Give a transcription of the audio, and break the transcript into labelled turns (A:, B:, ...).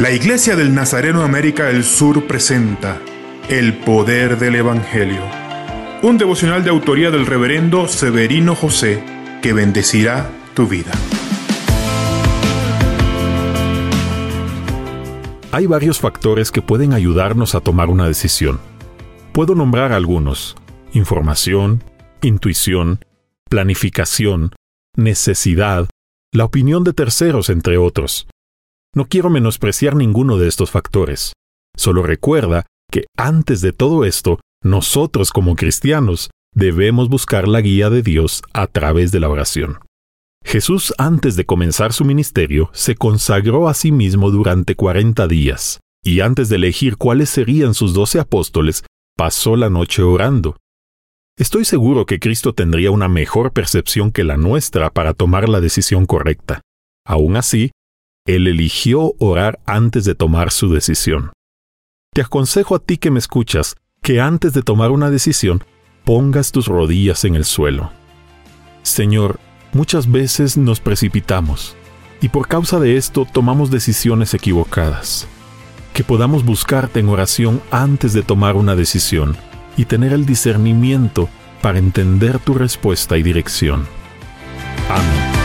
A: La Iglesia del Nazareno América del Sur presenta El Poder del Evangelio, un devocional de autoría del reverendo Severino José que bendecirá tu vida.
B: Hay varios factores que pueden ayudarnos a tomar una decisión. Puedo nombrar algunos. Información, intuición, planificación, necesidad, la opinión de terceros, entre otros. No quiero menospreciar ninguno de estos factores. Solo recuerda que antes de todo esto, nosotros como cristianos debemos buscar la guía de Dios a través de la oración. Jesús antes de comenzar su ministerio se consagró a sí mismo durante cuarenta días, y antes de elegir cuáles serían sus doce apóstoles, pasó la noche orando. Estoy seguro que Cristo tendría una mejor percepción que la nuestra para tomar la decisión correcta. Aún así, él eligió orar antes de tomar su decisión. Te aconsejo a ti que me escuchas que antes de tomar una decisión pongas tus rodillas en el suelo. Señor, muchas veces nos precipitamos y por causa de esto tomamos decisiones equivocadas. Que podamos buscarte en oración antes de tomar una decisión y tener el discernimiento para entender tu respuesta y dirección. Amén.